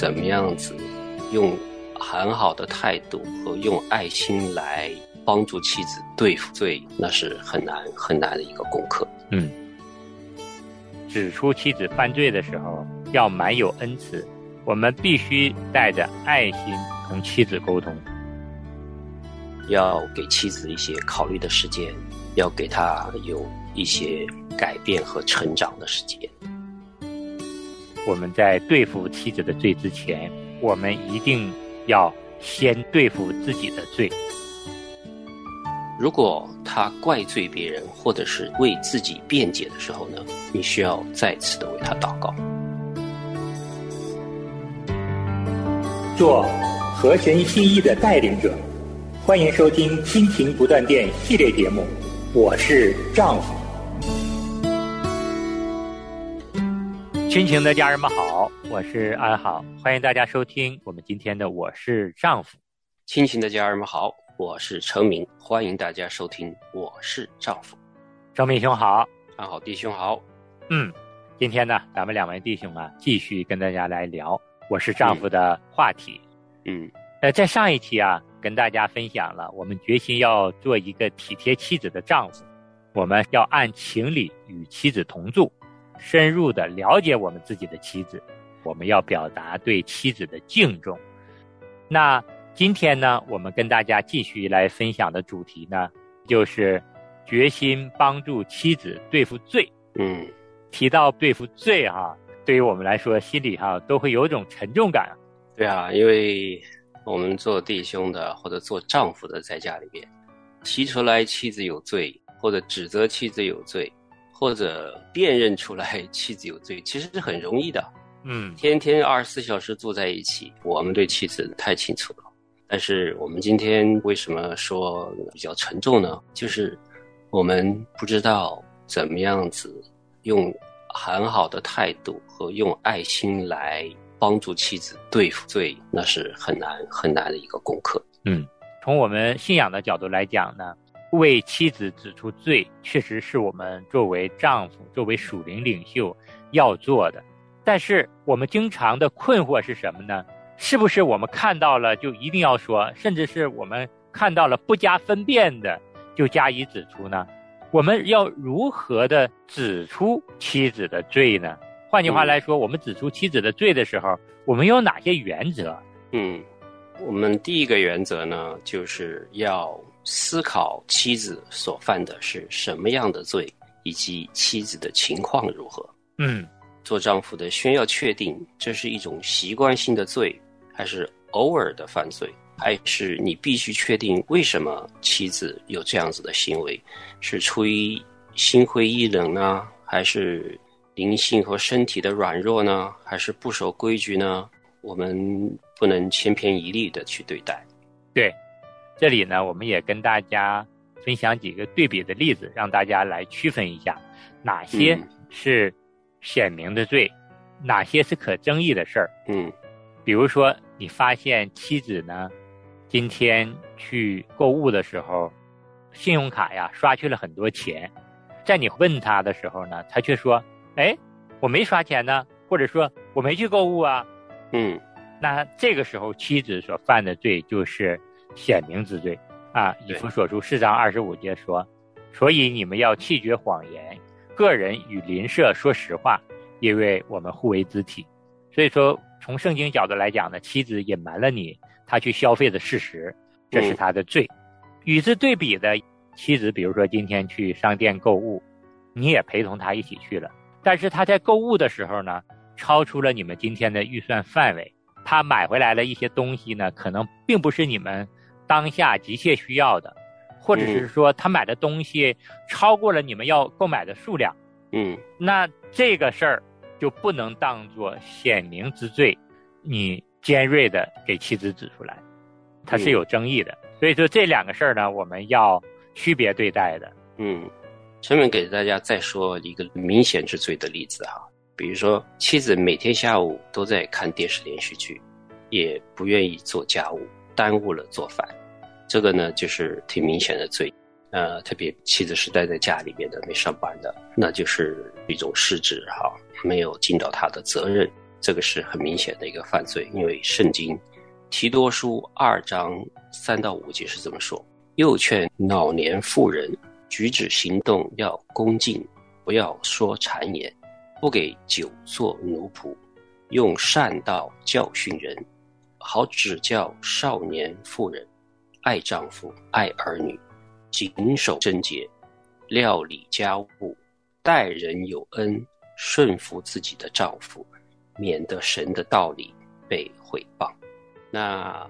怎么样子用很好的态度和用爱心来帮助妻子对付罪，那是很难很难的一个功课。嗯，指出妻子犯罪的时候，要满有恩慈，我们必须带着爱心同妻子沟通，要给妻子一些考虑的时间，要给她有一些改变和成长的时间。我们在对付妻子的罪之前，我们一定要先对付自己的罪。如果他怪罪别人，或者是为自己辩解的时候呢，你需要再次的为他祷告。做和神心意的带领者，欢迎收听《亲情不断电》系列节目。我是丈夫。亲情的家人们好，我是安好，欢迎大家收听我们今天的《我是丈夫》。亲情的家人们好。我是成明，欢迎大家收听。我是丈夫，成明兄好，安好弟兄好。嗯，今天呢，咱们两位弟兄啊，继续跟大家来聊我是丈夫的话题。嗯，呃，在上一期啊，跟大家分享了我们决心要做一个体贴妻子的丈夫，我们要按情理与妻子同住，深入的了解我们自己的妻子，我们要表达对妻子的敬重。那。今天呢，我们跟大家继续来分享的主题呢，就是决心帮助妻子对付罪。嗯，提到对付罪啊，对于我们来说，心里哈都会有一种沉重感。对啊，因为我们做弟兄的或者做丈夫的，在家里面提出来妻子有罪，或者指责妻子有罪，或者辨认出来 妻子有罪，其实是很容易的。嗯，天天二十四小时住在一起，我们对妻子太清楚了。但是我们今天为什么说比较沉重呢？就是我们不知道怎么样子用很好的态度和用爱心来帮助妻子对付罪，那是很难很难的一个功课。嗯，从我们信仰的角度来讲呢，为妻子指出罪，确实是我们作为丈夫、作为属灵领袖要做的。但是我们经常的困惑是什么呢？是不是我们看到了就一定要说，甚至是我们看到了不加分辨的就加以指出呢？我们要如何的指出妻子的罪呢？换句话来说，我们指出妻子的罪的时候，我们有哪些原则？嗯，我们第一个原则呢，就是要思考妻子所犯的是什么样的罪，以及妻子的情况如何。嗯，做丈夫的先要确定这是一种习惯性的罪。还是偶尔的犯罪，还是你必须确定为什么妻子有这样子的行为，是出于心灰意冷呢，还是灵性和身体的软弱呢，还是不守规矩呢？我们不能千篇一律的去对待。对，这里呢，我们也跟大家分享几个对比的例子，让大家来区分一下哪些是显明的罪，哪些是可争议的事儿。嗯。比如说，你发现妻子呢，今天去购物的时候，信用卡呀刷去了很多钱，在你问他的时候呢，他却说：“哎，我没刷钱呢，或者说我没去购物啊。”嗯，那这个时候妻子所犯的罪就是显明之罪啊。以弗所书四章二十五节说：“所以你们要弃绝谎言，个人与邻舍说实话，因为我们互为肢体。”所以说。从圣经角度来讲呢，妻子隐瞒了你他去消费的事实，这是他的罪。与之对比的，妻子比如说今天去商店购物，你也陪同他一起去了，但是他在购物的时候呢，超出了你们今天的预算范围，他买回来了一些东西呢，可能并不是你们当下急切需要的，或者是说他买的东西超过了你们要购买的数量。嗯，那这个事儿。就不能当做显明之罪，你尖锐的给妻子指出来，它是有争议的。所以说这两个事儿呢，我们要区别对待的。嗯，下面给大家再说一个明显之罪的例子哈，比如说妻子每天下午都在看电视连续剧，也不愿意做家务，耽误了做饭，这个呢就是挺明显的罪。呃，特别妻子是待在家里面的，没上班的，那就是一种失职哈。没有尽到他的责任，这个是很明显的一个犯罪，因为圣经提多书二章三到五节是这么说：又劝老年妇人举止行动要恭敬，不要说谗言，不给酒做奴仆，用善道教训人，好指教少年妇人，爱丈夫，爱儿女，谨守贞洁，料理家务，待人有恩，顺服自己的丈夫。免得神的道理被毁谤。那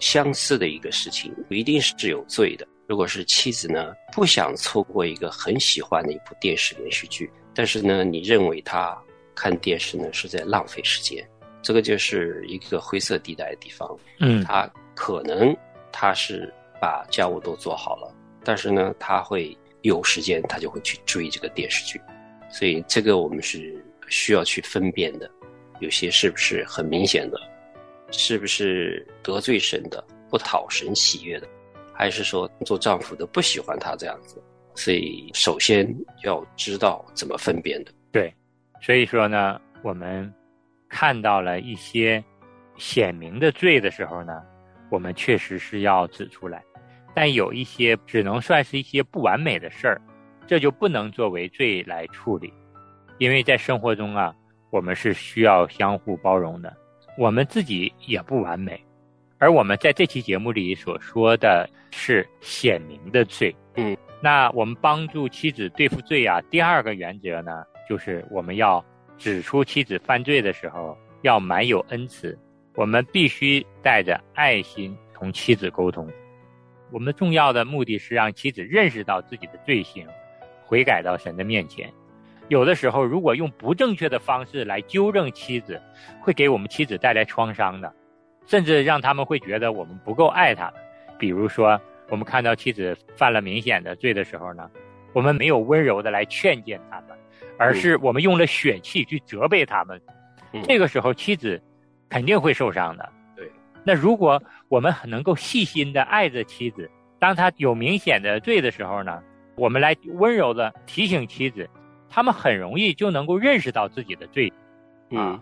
相似的一个事情，不一定是有罪的。如果是妻子呢，不想错过一个很喜欢的一部电视连续剧，但是呢，你认为他看电视呢是在浪费时间，这个就是一个灰色地带的地方。嗯，他可能他是把家务都做好了，但是呢，他会有时间，他就会去追这个电视剧。所以这个我们是需要去分辨的。有些是不是很明显的？是不是得罪神的、不讨神喜悦的？还是说做丈夫的不喜欢他这样子？所以首先要知道怎么分辨的。对，所以说呢，我们看到了一些显明的罪的时候呢，我们确实是要指出来；但有一些只能算是一些不完美的事儿，这就不能作为罪来处理，因为在生活中啊。我们是需要相互包容的，我们自己也不完美，而我们在这期节目里所说的是显明的罪。嗯，那我们帮助妻子对付罪啊，第二个原则呢，就是我们要指出妻子犯罪的时候要满有恩慈，我们必须带着爱心同妻子沟通。我们重要的目的是让妻子认识到自己的罪行，悔改到神的面前。有的时候，如果用不正确的方式来纠正妻子，会给我们妻子带来创伤的，甚至让他们会觉得我们不够爱他。比如说，我们看到妻子犯了明显的罪的时候呢，我们没有温柔的来劝谏他们，而是我们用了血气去责备他们。这个时候，妻子肯定会受伤的。对。那如果我们能够细心的爱着妻子，当他有明显的罪的时候呢，我们来温柔的提醒妻子。他们很容易就能够认识到自己的罪，嗯，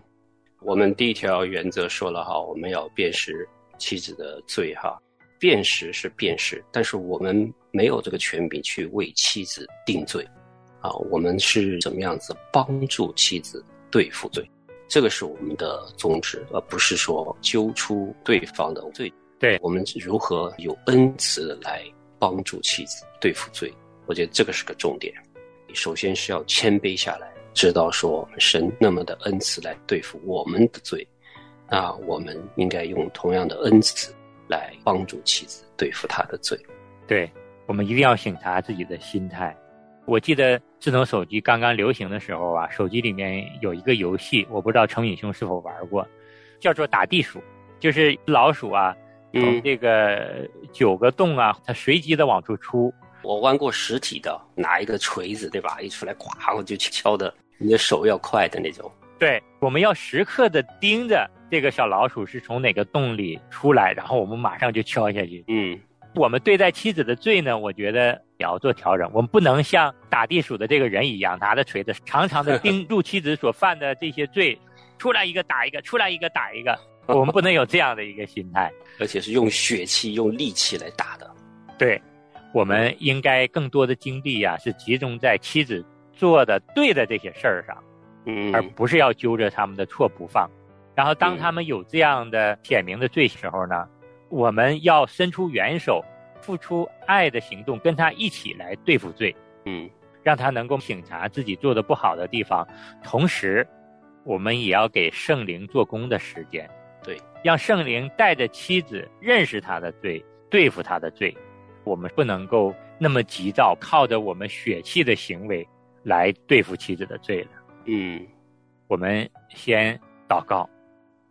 我们第一条原则说了哈，我们要辨识妻子的罪哈，辨识是辨识，但是我们没有这个权柄去为妻子定罪，啊，我们是怎么样子帮助妻子对付罪，这个是我们的宗旨，而不是说揪出对方的罪，对我们如何有恩慈来帮助妻子对付罪，我觉得这个是个重点。首先是要谦卑下来，知道说神那么的恩慈来对付我们的罪，那我们应该用同样的恩慈来帮助妻子对付他的罪。对，我们一定要醒察自己的心态。我记得智能手机刚刚流行的时候啊，手机里面有一个游戏，我不知道程宇兄是否玩过，叫做打地鼠，就是老鼠啊，从这个九个洞啊，它随机的往出出。我玩过实体的，拿一个锤子，对吧？一出来，咵，我就敲的，你的手要快的那种。对，我们要时刻的盯着这个小老鼠是从哪个洞里出来，然后我们马上就敲下去。嗯，我们对待妻子的罪呢，我觉得也要做调整。我们不能像打地鼠的这个人一样，拿着锤子长长的盯 住妻子所犯的这些罪，出来一个打一个，出来一个打一个。我们不能有这样的一个心态，而且是用血气、用力气来打的。对。我们应该更多的精力呀，是集中在妻子做的对的这些事儿上，嗯，而不是要揪着他们的错不放。然后，当他们有这样的显明的罪时候呢，我们要伸出援手，付出爱的行动，跟他一起来对付罪，嗯，让他能够醒察自己做的不好的地方。同时，我们也要给圣灵做工的时间，对，让圣灵带着妻子认识他的罪，对付他的罪。我们不能够那么急躁，靠着我们血气的行为来对付妻子的罪了。嗯，我们先祷告，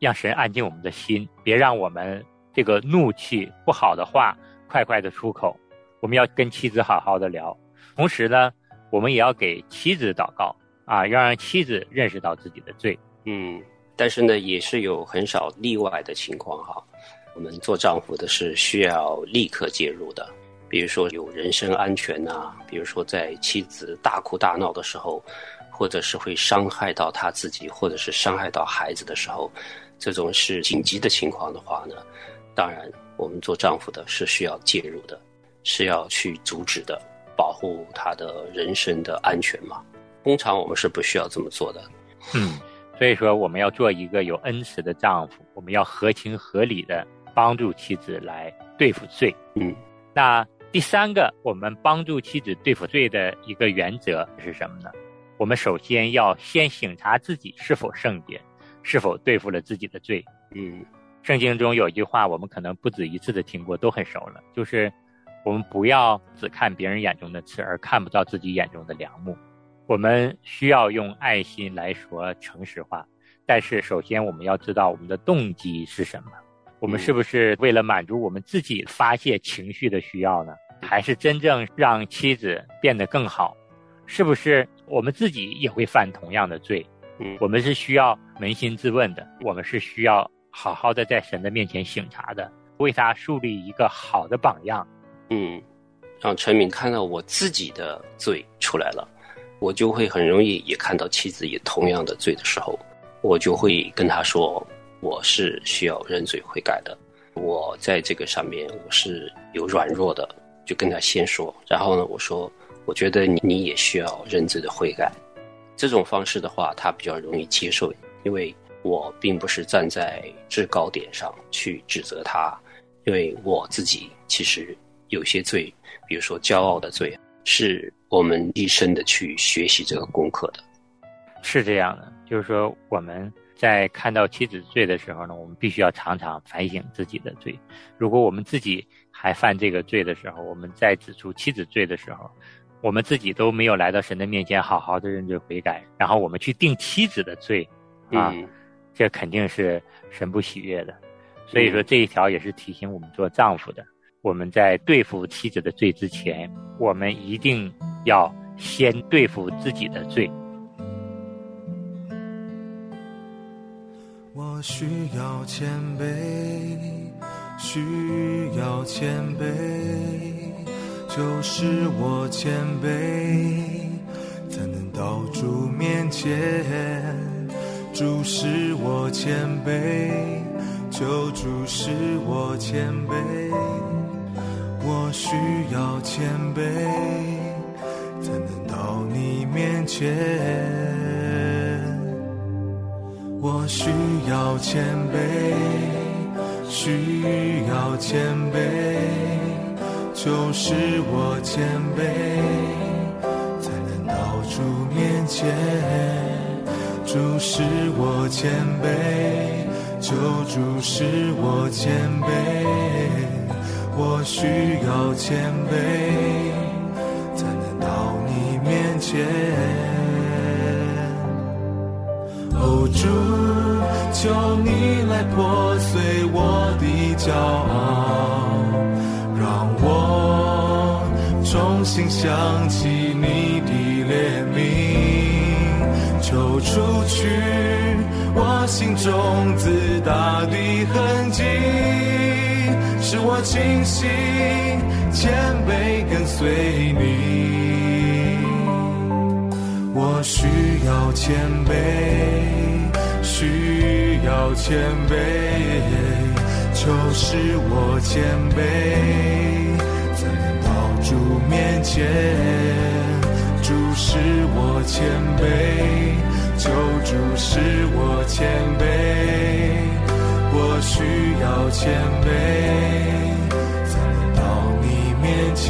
让神安静我们的心，别让我们这个怒气不好的话快快的出口。我们要跟妻子好好的聊，同时呢，我们也要给妻子祷告啊，要让妻子认识到自己的罪。嗯，但是呢，也是有很少例外的情况哈。我们做丈夫的是需要立刻介入的。比如说有人身安全呐，比如说在妻子大哭大闹的时候，或者是会伤害到他自己，或者是伤害到孩子的时候，这种是紧急的情况的话呢，当然我们做丈夫的是需要介入的，是要去阻止的，保护他的人身的安全嘛。通常我们是不需要这么做的。嗯，所以说我们要做一个有恩慈的丈夫，我们要合情合理的帮助妻子来对付罪。嗯，那第三个，我们帮助妻子对付罪的一个原则是什么呢？我们首先要先醒察自己是否圣洁，是否对付了自己的罪。嗯，圣经中有一句话，我们可能不止一次的听过，都很熟了，就是我们不要只看别人眼中的刺，而看不到自己眼中的良木。我们需要用爱心来说诚实话，但是首先我们要知道我们的动机是什么。我们是不是为了满足我们自己发泄情绪的需要呢？还是真正让妻子变得更好？是不是我们自己也会犯同样的罪？嗯，我们是需要扪心自问的，我们是需要好好的在神的面前省察的，为他树立一个好的榜样。嗯，让陈敏看到我自己的罪出来了，我就会很容易也看到妻子也同样的罪的时候，我就会跟他说，我是需要认罪悔改的，我在这个上面我是有软弱的，就跟他先说，然后呢，我说。我觉得你你也需要认罪的悔改，这种方式的话，他比较容易接受，因为我并不是站在制高点上去指责他，因为我自己其实有些罪，比如说骄傲的罪，是我们一生的去学习这个功课的。是这样的，就是说我们在看到妻子罪的时候呢，我们必须要常常反省自己的罪。如果我们自己还犯这个罪的时候，我们在指出妻子罪的时候，我们自己都没有来到神的面前，好好的认罪悔改，然后我们去定妻子的罪，啊，这肯定是神不喜悦的。所以说这一条也是提醒我们做丈夫的，我们在对付妻子的罪之前，我们一定要先对付自己的罪。我需要谦卑，需要谦卑。就是我谦卑，才能到主面前；主是我谦卑，求主是我谦卑。我需要谦卑，才能到你面前。我需要谦卑，需要谦卑。就是我谦卑，才能到主面前；主是我谦卑，求主是我谦卑。我需要谦卑，才能到你面前。哦，主，求你来破碎我的骄傲。让我重新想起你的怜悯，除去我心中自大的痕迹，使我清醒谦卑跟随你。我需要谦卑，需要谦卑，就是我谦卑。主面前，主是我谦卑，求主是我谦卑，我需要谦卑，才能到你面前。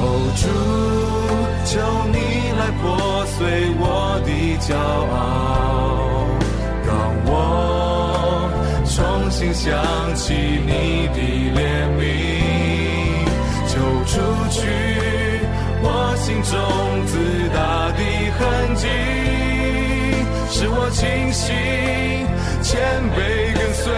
哦，主，求你来破碎我的骄傲，让我重新想起你的怜悯除去我。心中自大的痕迹，使我清醒，谦卑跟随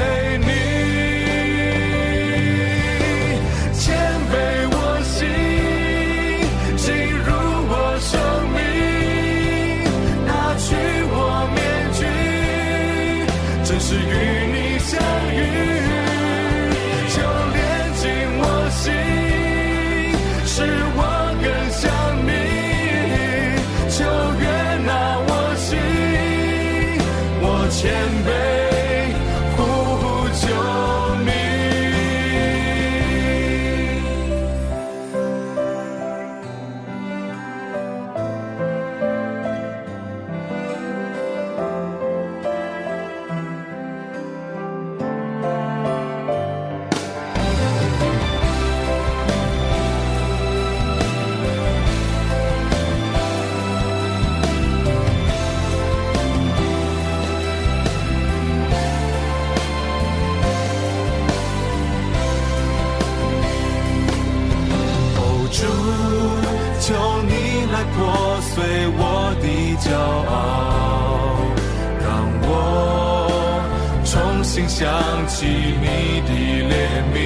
心想起你的怜悯，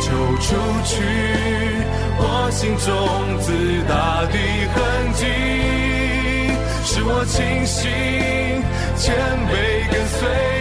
就除去我心中自大的痕迹，使我清醒谦卑跟随。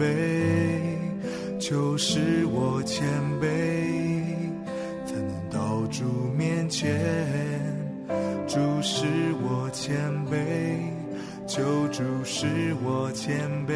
卑，就是我谦卑，才能到主面前。主是我谦卑，救主是我谦卑，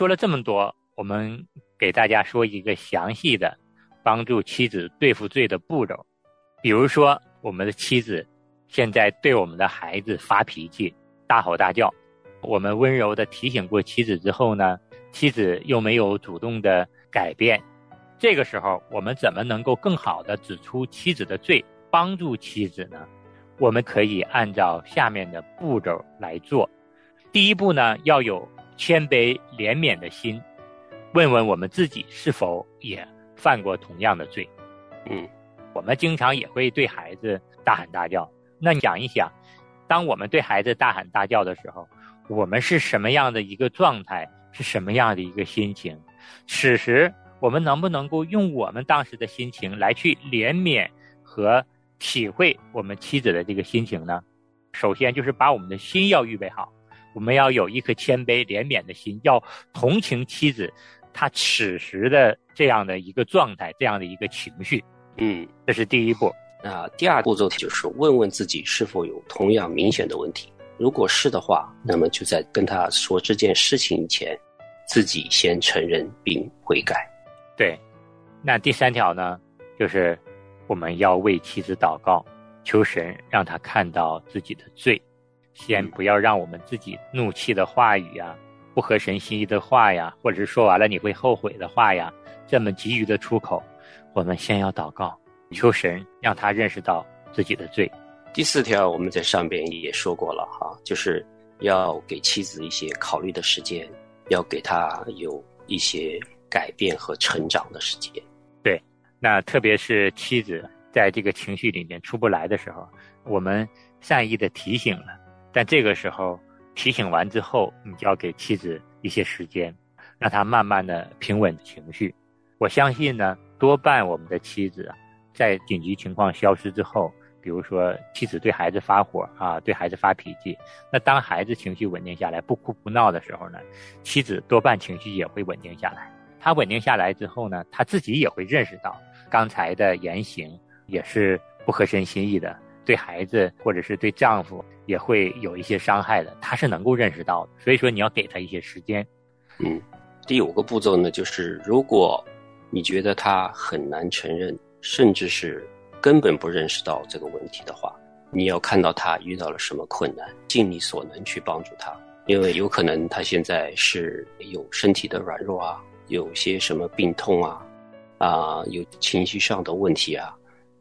说了这么多，我们给大家说一个详细的帮助妻子对付罪的步骤。比如说，我们的妻子现在对我们的孩子发脾气、大吼大叫，我们温柔的提醒过妻子之后呢，妻子又没有主动的改变，这个时候我们怎么能够更好的指出妻子的罪，帮助妻子呢？我们可以按照下面的步骤来做。第一步呢，要有谦卑怜悯的心，问问我们自己是否也犯过同样的罪。嗯，我们经常也会对孩子大喊大叫。那想一想，当我们对孩子大喊大叫的时候，我们是什么样的一个状态，是什么样的一个心情？此时，我们能不能够用我们当时的心情来去怜悯和体会我们妻子的这个心情呢？首先就是把我们的心要预备好，我们要有一颗谦卑怜悯的心，要同情妻子她此时的这样的一个状态，这样的一个情绪，嗯，这是第一步。那第二步骤就是问问自己是否有同样明显的问题。如果是的话，那么就在跟他说这件事情以前，自己先承认并悔改。对，那第三条呢，就是我们要为妻子祷告，求神让他看到自己的罪，先不要让我们自己怒气的话语呀、不合神心意的话呀，或者是说完了你会后悔的话呀，这么急于的出口，我们先要祷告，求神让他认识到自己的罪。第四条我们在上边也说过了哈，就是要给妻子一些考虑的时间，要给她有一些改变和成长的时间。对那特别是妻子在这个情绪里面出不来的时候，我们善意的提醒了，但这个时候提醒完之后，你就要给妻子一些时间，让她慢慢的平稳情绪。我相信呢，多半我们的妻子，在紧急情况消失之后，比如说妻子对孩子发火啊，对孩子发脾气，那当孩子情绪稳定下来，不哭不闹的时候呢，妻子多半情绪也会稳定下来。她稳定下来之后呢，她自己也会认识到。刚才的言行也是不合身心意的，对孩子或者是对丈夫也会有一些伤害的，他是能够认识到的。所以说你要给他一些时间。嗯，第五个步骤呢，就是如果你觉得他很难承认，甚至是根本不认识到这个问题的话，你要看到他遇到了什么困难，尽力所能去帮助他，因为有可能他现在是有身体的软弱啊，有些什么病痛啊。啊，有情绪上的问题啊，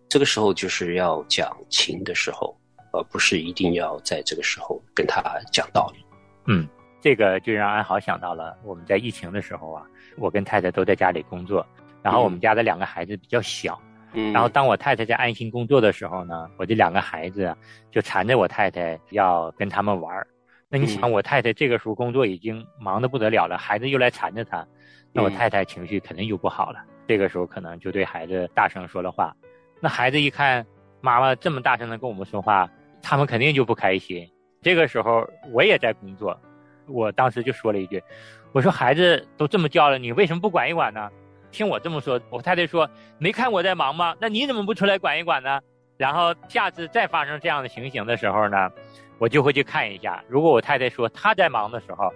这个时候就是要讲情的时候，而不是一定要在这个时候跟他讲道理。嗯，这个就让安豪想到了我们在疫情的时候啊，我跟太太都在家里工作，然后我们家的两个孩子比较小，嗯，然后当我太太在安心工作的时候呢，我这两个孩子就缠着我太太要跟他们玩儿。那你想，我太太这个时候工作已经忙得不得了了，孩子又来缠着她，那我太太情绪肯定就不好了。这个时候可能就对孩子大声说了话，那孩子一看妈妈这么大声的跟我们说话，他们肯定就不开心。这个时候我也在工作，我当时就说了一句：“我说孩子都这么叫了，你为什么不管一管呢？”听我这么说，我太太说：“没看我在忙吗？那你怎么不出来管一管呢？”然后下次再发生这样的情形的时候呢，我就会去看一下。如果我太太说她在忙的时候，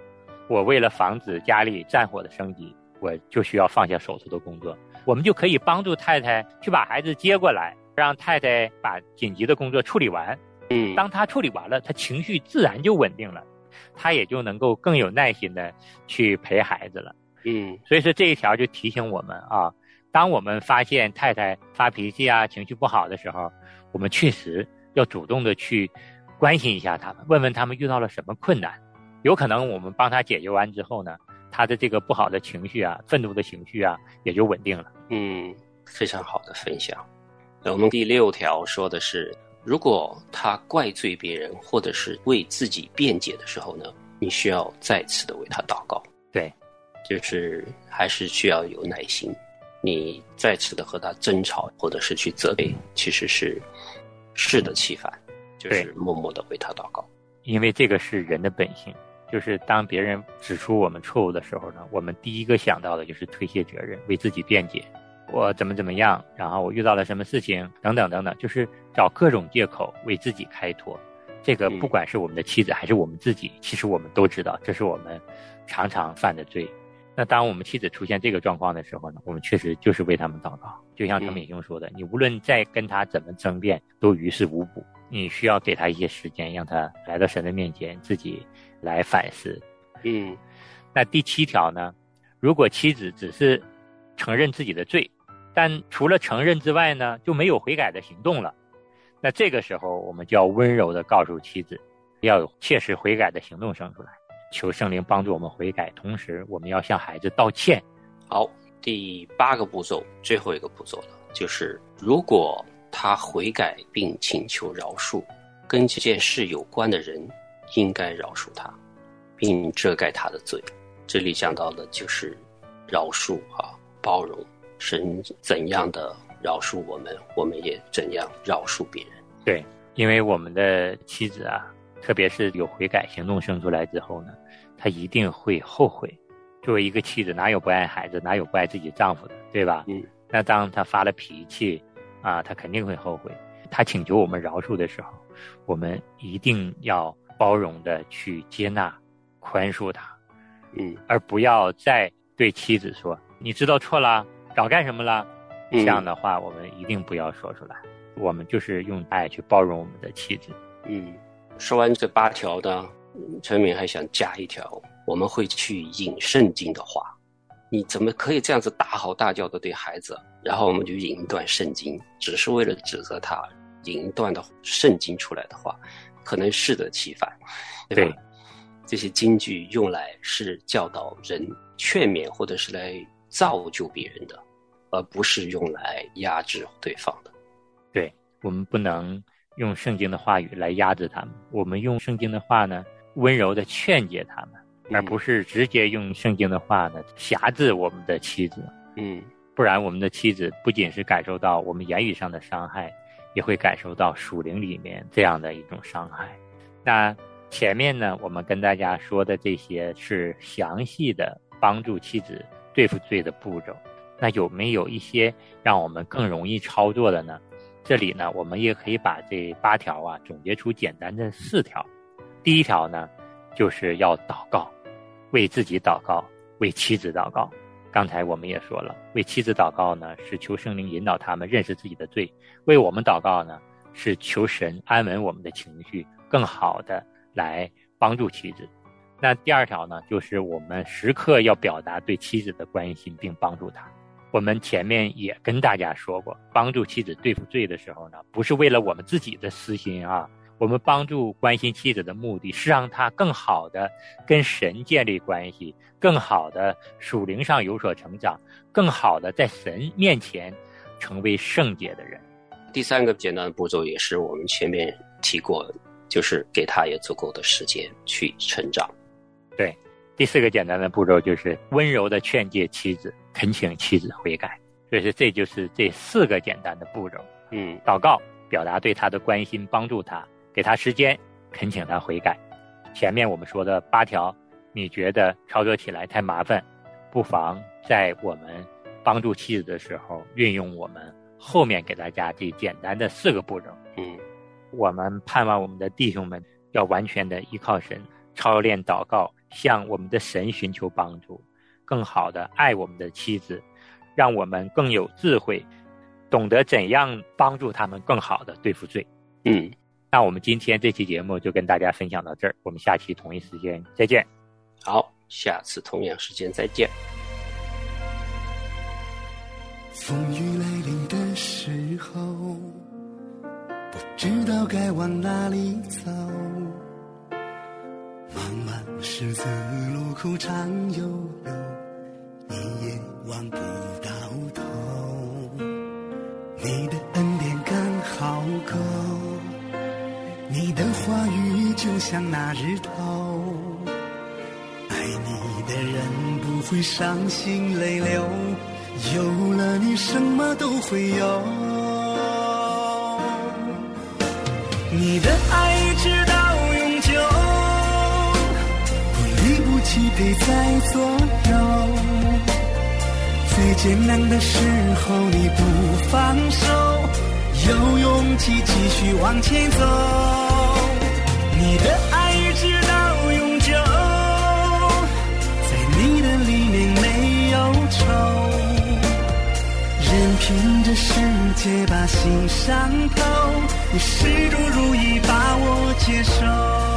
我为了防止家里战火的升级，我就需要放下手头的工作，我们就可以帮助太太去把孩子接过来，让太太把紧急的工作处理完。嗯，当她处理完了，她情绪自然就稳定了，她也就能够更有耐心的去陪孩子了。嗯所以说这一条就提醒我们啊，当我们发现太太发脾气啊、情绪不好的时候，我们确实要主动的去关心一下他们，问问他们遇到了什么困难。有可能我们帮他解决完之后呢，他的这个不好的情绪啊、愤怒的情绪啊，也就稳定了。嗯，非常好的分享。那我们第六条说的是，如果他怪罪别人或者是为自己辩解的时候呢，你需要再次的为他祷告。对，就是还是需要有耐心。你再次的和他争吵，或者是去责备，其实是适得其反，就是默默的为他祷告。因为这个是人的本性，就是当别人指出我们错误的时候呢，我们第一个想到的就是推卸责任，为自己辩解，我怎么怎么样，然后我遇到了什么事情，等等等等，就是找各种借口为自己开脱。这个嗯不管是我们的妻子还是我们自己，其实我们都知道，这是我们常常犯的罪。那当我们妻子出现这个状况的时候呢，我们确实就是为他们祷告。就像陈敏兄说的，你无论再跟他怎么争辩，都于事无补。你需要给他一些时间，让他来到神的面前，自己来反思。嗯那第七条呢？如果妻子只是承认自己的罪，但除了承认之外呢，就没有悔改的行动了，那这个时候我们就要温柔的告诉妻子，要有切实悔改的行动生出来，求圣灵帮助我们悔改，同时我们要向孩子道歉。好，第八个步骤，最后一个步骤了，就是如果他悔改并请求饶恕，跟这件事有关的人应该饶恕他，并遮盖他的罪。这里讲到的就是饶恕啊，包容。神怎样的饶恕我们，我们也怎样饶恕别人。对，因为我们的妻子啊，特别是有悔改行动生出来之后呢，她一定会后悔。作为一个妻子，哪有不爱孩子，哪有不爱自己丈夫的，对吧？嗯。那当她发了脾气啊，她肯定会后悔。她请求我们饶恕的时候，我们一定要包容的去接纳、宽恕他，嗯而不要再对妻子说：“你知道错了，找干什么了？”嗯这样的话，我们一定不要说出来。我们就是用爱去包容我们的妻子。嗯，说完这八条呢，嗯陈敏还想加一条，我们会去引圣经的话。你怎么可以这样子大吼大叫的对孩子？然后我们就引一段圣经，只是为了指责他，引一段的圣经出来的话，可能适得其反，对吧？对这些金句用来是教导人、劝勉或者是来造就别人的，而不是用来压制对方的。对我们不能用圣经的话语来压制他们，我们用圣经的话呢，温柔的劝解他们，而不是直接用圣经的话呢辖制我们的妻子。嗯不然，我们的妻子不仅是感受到我们言语上的伤害，也会感受到属灵里面这样的一种伤害。那前面呢，我们跟大家说的这些是详细的帮助妻子对付罪的步骤。那有没有一些让我们更容易操作的呢？这里呢，我们也可以把这八条啊总结出简单的四条。第一条呢，就是要祷告，为自己祷告，为妻子祷告。刚才我们也说了，为妻子祷告呢，是求圣灵引导他们认识自己的罪；为我们祷告呢，是求神安稳我们的情绪，更好的来帮助妻子。那第二条呢，就是我们时刻要表达对妻子的关心，并帮助她。我们前面也跟大家说过，帮助妻子对付罪的时候呢，不是为了我们自己的私心啊，我们帮助关心妻子的目的是让她更好的跟神建立关系，更好的属灵上有所成长，更好的在神面前成为圣洁的人。第三个简单的步骤也是我们前面提过，就是给他也足够的时间去成长。对，第四个简单的步骤就是温柔的劝诫妻子，恳请妻子悔改。所以说，这就是这四个简单的步骤：嗯祷告，表达对他的关心，帮助他，给他时间，恳请他悔改。前面我们说的八条，你觉得操作起来太麻烦，不妨在我们帮助妻子的时候，运用我们后面给大家这简单的四个步骤。嗯，我们盼望我们的弟兄们要完全的依靠神，操练祷告，向我们的神寻求帮助，更好的爱我们的妻子，让我们更有智慧，懂得怎样帮助他们更好的对付罪。嗯，那我们今天这期节目就跟大家分享到这儿，我们下期同一时间再见。好，下次同样时间再见。风雨来临的时候，不知道该往哪里走。茫茫十字路口长悠悠，一眼望不到头。你的恩话语就像那日头。爱你的人不会伤心泪流，有了你什么都会有。你的爱一直到永久，不离不弃陪在左右。最艰难的时候你不放手，有勇气继续往前走。你的爱一直到永久，在你的里面没有愁，任凭这世界把心伤透，你始终如一把我接受。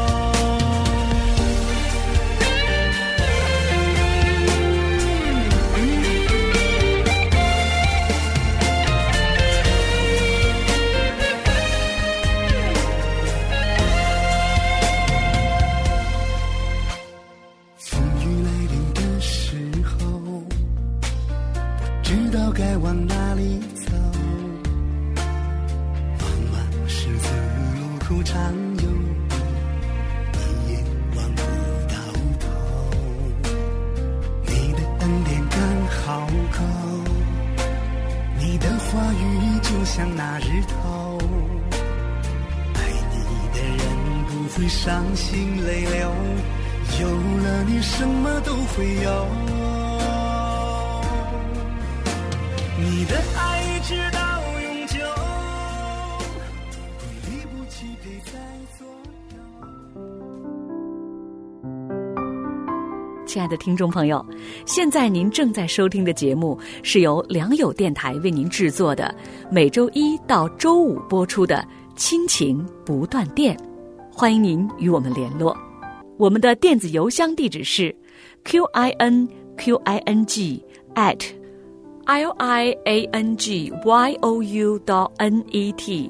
陪在左右。亲爱的听众朋友，现在您正在收听的节目是由良友电台为您制作的，每周一到周五播出的《亲情不断电》，欢迎您与我们联络。我们的电子邮箱地址是 q i n q i n g at l i a n g y o u dot n e t，